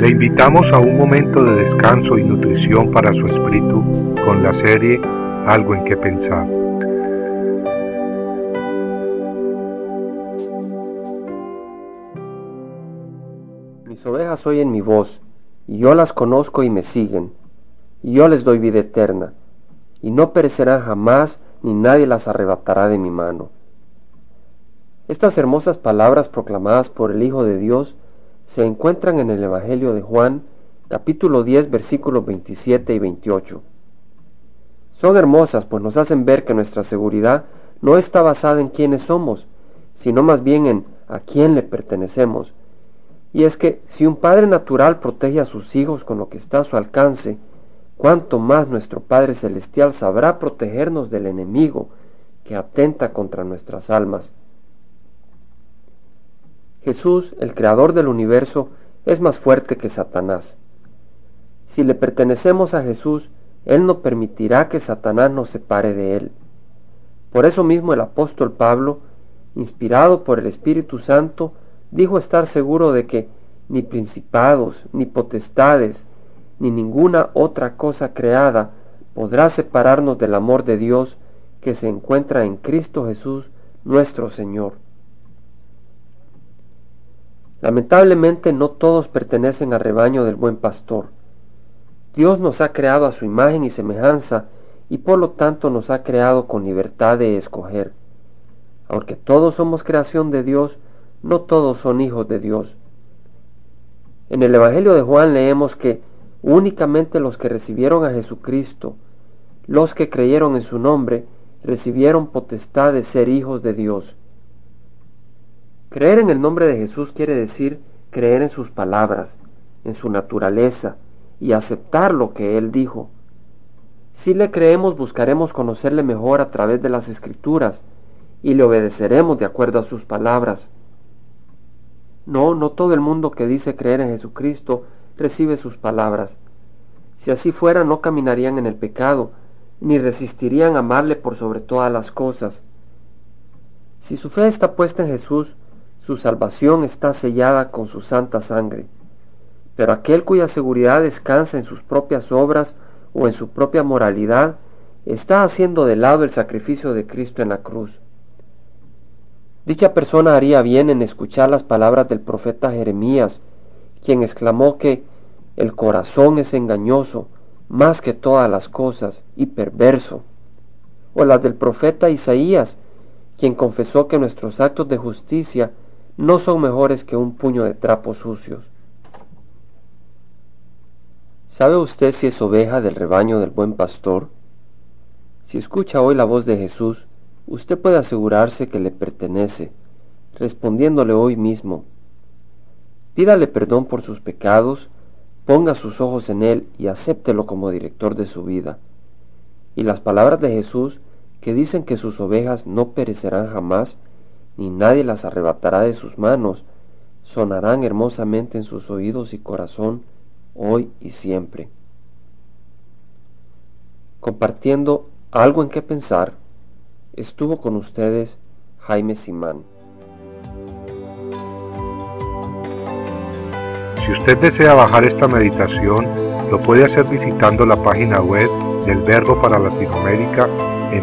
Le invitamos a un momento de descanso y nutrición para su espíritu con la serie Algo en que pensar. Mis ovejas oyen mi voz, y yo las conozco y me siguen, y yo les doy vida eterna, y no perecerán jamás, ni nadie las arrebatará de mi mano. Estas hermosas palabras proclamadas por el Hijo de Dios se encuentran en el Evangelio de Juan, capítulo 10, versículos 27 y 28. Son hermosas, pues nos hacen ver que nuestra seguridad no está basada en quiénes somos, sino más bien en a quién le pertenecemos. Y es que si un padre natural protege a sus hijos con lo que está a su alcance, cuánto más nuestro Padre Celestial sabrá protegernos del enemigo que atenta contra nuestras almas. Jesús, el creador del universo, es más fuerte que Satanás. Si le pertenecemos a Jesús, Él no permitirá que Satanás nos separe de Él. Por eso mismo el apóstol Pablo, inspirado por el Espíritu Santo, dijo estar seguro de que ni principados, ni potestades, ni ninguna otra cosa creada podrá separarnos del amor de Dios que se encuentra en Cristo Jesús nuestro Señor. Lamentablemente no todos pertenecen al rebaño del buen pastor. Dios nos ha creado a su imagen y semejanza y por lo tanto nos ha creado con libertad de escoger. Aunque todos somos creación de Dios, no todos son hijos de Dios. En el Evangelio de Juan leemos que únicamente los que recibieron a Jesucristo, los que creyeron en su nombre, recibieron potestad de ser hijos de Dios. Creer en el nombre de Jesús quiere decir creer en sus palabras, en su naturaleza y aceptar lo que Él dijo. Si le creemos buscaremos conocerle mejor a través de las escrituras y le obedeceremos de acuerdo a sus palabras. No, no todo el mundo que dice creer en Jesucristo recibe sus palabras. Si así fuera no caminarían en el pecado, ni resistirían amarle por sobre todas las cosas. Si su fe está puesta en Jesús, su salvación está sellada con su santa sangre. Pero aquel cuya seguridad descansa en sus propias obras o en su propia moralidad, está haciendo de lado el sacrificio de Cristo en la cruz. Dicha persona haría bien en escuchar las palabras del profeta Jeremías, quien exclamó que el corazón es engañoso más que todas las cosas y perverso, o las del profeta Isaías, quien confesó que nuestros actos de justicia no son mejores que un puño de trapos sucios. ¿Sabe usted si es oveja del rebaño del buen pastor? Si escucha hoy la voz de Jesús, usted puede asegurarse que le pertenece, respondiéndole hoy mismo. Pídale perdón por sus pecados, ponga sus ojos en Él y acéptelo como director de su vida. Y las palabras de Jesús, que dicen que sus ovejas no perecerán jamás, ni nadie las arrebatará de sus manos, sonarán hermosamente en sus oídos y corazón, hoy y siempre. Compartiendo algo en qué pensar, estuvo con ustedes Jaime Simán. Si usted desea bajar esta meditación, lo puede hacer visitando la página web del Verbo para Latinoamérica en